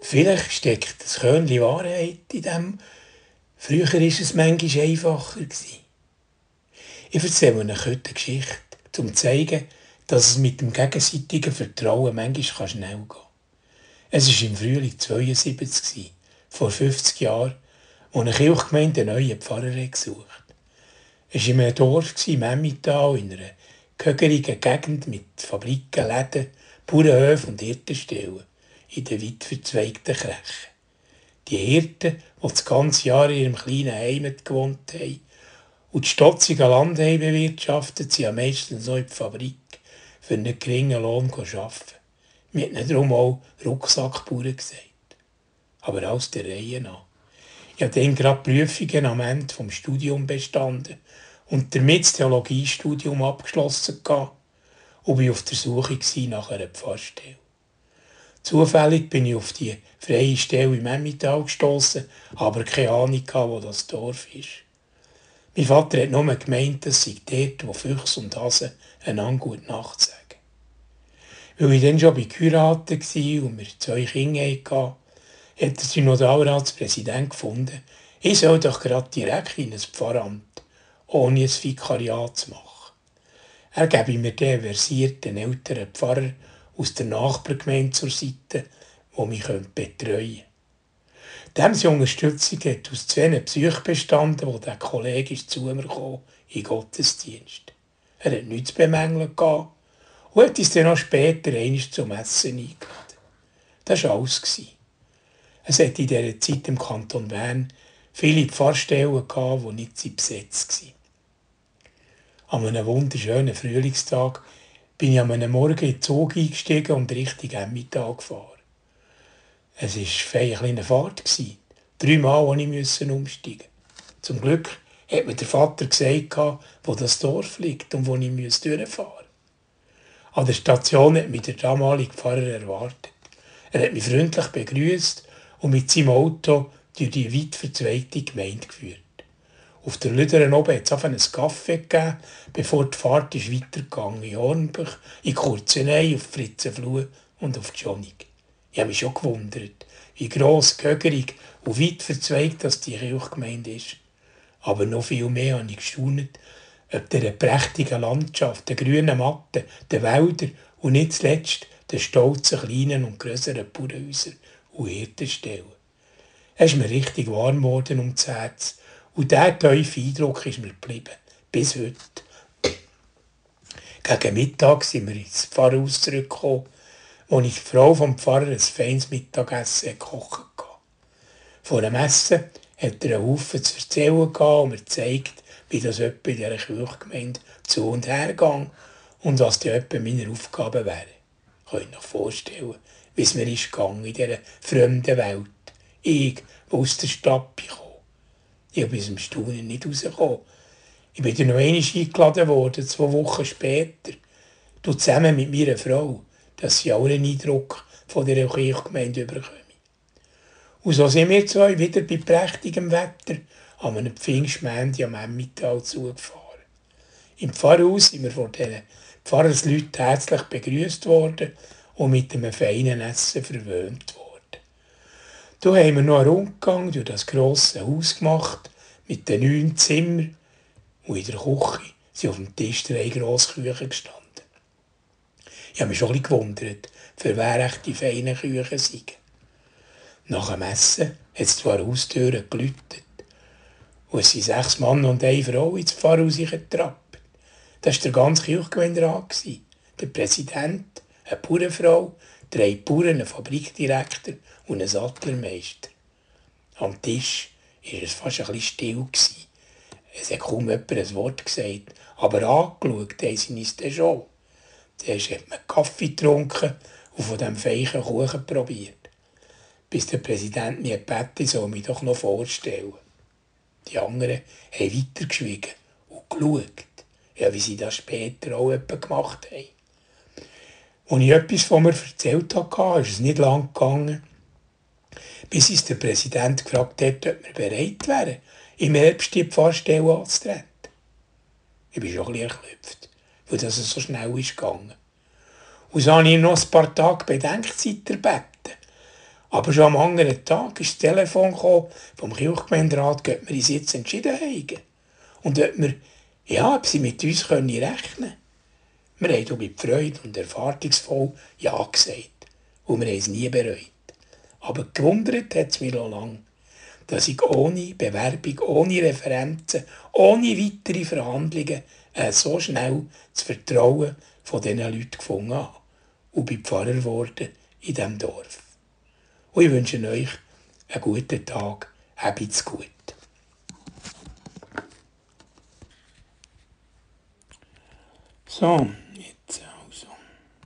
vielleicht steckt das Körnchen Wahrheit in dem. Früher war es manchmal einfacher. Ich erzähle euch heute eine Geschichte, um zu zeigen, dass es mit dem gegenseitigen Vertrauen manchmal schnell gehen kann. Es war im Frühling 72, vor 50 Jahren, als eine Kirchgemeinde einen neuen Pfarrer gesucht Es war in einem Dorf, im Emmental, in einer gehörigen Gegend mit Fabriken, Läden, Bauernhöfen und Hirtenstellen in den weit verzweigten Krechen. Die Hirten, die das ganze Jahr in ihrem kleinen Heimat gewohnt haben und die stotzigen Land bewirtschaftet, sind am meisten so in die Fabrik für einen geringen Lohn arbeiten. Wir haben darum auch Rucksackbauern gesagt. Aber aus der Reihe nach. Ich habe dann gerade Prüfungen am Ende vom Studium bestanden und damit das Theologiestudium abgeschlossen gehabt und war auf der Suche nach einer Pfarrstelle. Zufällig bin ich auf die freie Stelle im Emmental gestossen, aber keine Ahnung wo das Dorf ist. Mein Vater hat nur gemeint, es sei dort, wo Füchse und Hasen einander gut Nacht sagen. Weil ich dann schon bei geheiratet war und wir zwei Kinder hatten, hat er sich Notariatspräsident gefunden, ich soll doch gerade direkt in ein Pfarramt, ohne ein Vikariat zu machen. Er gebe mir den versierten älteren Pfarrer aus der Nachbargemeinde zur Seite, der mich betreuen könnte. Diese Unterstützung hat aus zwei Psyche bestanden, wo der Kollege zu mir gekommen, in Gottesdienst. Er hat nichts zu bemängeln gehabt und hat uns dann noch später einmal zum Essen eingeladen. Das war alles. Es hat in dieser Zeit im Kanton Bern viele Pfarrstellen gehabt, die nicht besetzt waren. An einem wunderschönen Frühlingstag bin ich am Morgen in den Zug eingestiegen und Richtung Emmental gefahren. Es war eine kleine Fahrt. Dreimal musste ich umsteigen. Zum Glück hat mir der Vater gesagt, wo das Dorf liegt und wo ich durchfahren musste. An der Station hat mich der damalige Pfarrer erwartet. Er hat mich freundlich begrüßt und mit seinem Auto durch die weit verzweigte Gemeinde geführt. Auf der Lüderen oben hat es einen Kaffee gegeben, bevor die Fahrt ist weitergegangen in Hornbach, in Kurzenei, auf Fritzenfluh und auf Jonig. Ich habe mich schon gewundert, wie gross, gehörig und weit verzweigt das die Kirchgemeinde ist. Aber noch viel mehr habe ich gestaunt, ob der prächtigen Landschaft, den grünen Matten, den Wäldern und nicht zuletzt den stolzen kleinen und grösseren Bauernhäusern und Hirtenstellen. Es ist mir richtig warm geworden um das Herz und dieser tiefe Eindruck ist mir geblieben. Bis heute. Gegen Mittag sind wir ins Pfarrhaus zurückgekommen, wo ich die Frau vom Pfarrer ein feines Mittagessen gekocht hatte. Vor dem Essen hat er einen Haufen zu erzählen und mir gezeigt, wie das etwa in dieser Kirchgemeinde zu und her ging und was die etwa meine Aufgaben wären. Ich kann euch vorstellen, wie es mir ist gegangen in dieser fremden Welt. Ich, der aus der Stadt kam. Ich bin aus dem Staunen nicht rausgekommen. Ich bin dann noch einmal eingeladen worden, zwei Wochen später. Du zusammen mit meiner Frau, dass sie auch einen Eindruck von dieser Kirchgemeinde bekommen. Und so sind wir zwei wieder bei prächtigem Wetter an einem Pfingstmänti am Emmental zugefahren. Im Pfarrhaus sind wir von diesen Pfarrersleuten herzlich begrüßt worden und mit einem feinen Essen verwöhnt worden. Da haben wir noch einen Rundgang durch das grosse Haus gemacht, mit den neun Zimmern. Und in der Küche sind auf dem Tisch drei grosse Küchen gestanden. Ich habe mich schon ein gewundert, für wer die feinen Küchen sind. Nach dem Essen hat es zwar Haustüren geläutet. Und es sind sechs Mann und eine Frau ins Pfarrhaus getrappt. Das war der ganze Kirchgemeinderat. Der Präsident, eine Bauernfrau, drei Bauern, ein Fabrikdirektor und ein Sattlermeister. Am Tisch war es fast ein bisschen still. Es hat kaum jemand ein Wort gesagt, aber angeschaut haben sie uns dann schon. Zuerst hat man Kaffee getrunken und von diesem feichen Kuchen probiert. Bis der Präsident mir gebeten soll mich doch noch vorstellen. Die anderen haben weitergeschwiegen und geschaut, ja, wie sie das später auch gemacht haben. Als ich etwas von mir erzählt hatte, ist es nicht lang gegangen, bis uns der Präsident gefragt hat, ob wir bereit wären, im Herbst die Pfarrstelle anzutreten. Ich bin schon ein bisschen erklüpft, weil das so schnell ist gegangen. Und so habe ich noch ein paar Tage Bedenkzeit erbeten. Aber schon am anderen Tag ist das Telefon vom Kirchgemeinderat, ob wir uns jetzt entschieden haben. Und ob wir, ja, ob sie mit uns können rechnen können. Wir haben mit Freude und erwartungsvoll Ja gesagt. Und wir haben es nie bereut. Aber gewundert hat es mich noch lange, dass ich ohne Bewerbung, ohne Referenzen, ohne weitere Verhandlungen äh, so schnell das Vertrauen von diesen Leuten gefunden habe und bin Pfarrer geworden in diesem Dorf. Und ich wünsche euch einen guten Tag. Habt's gut. So.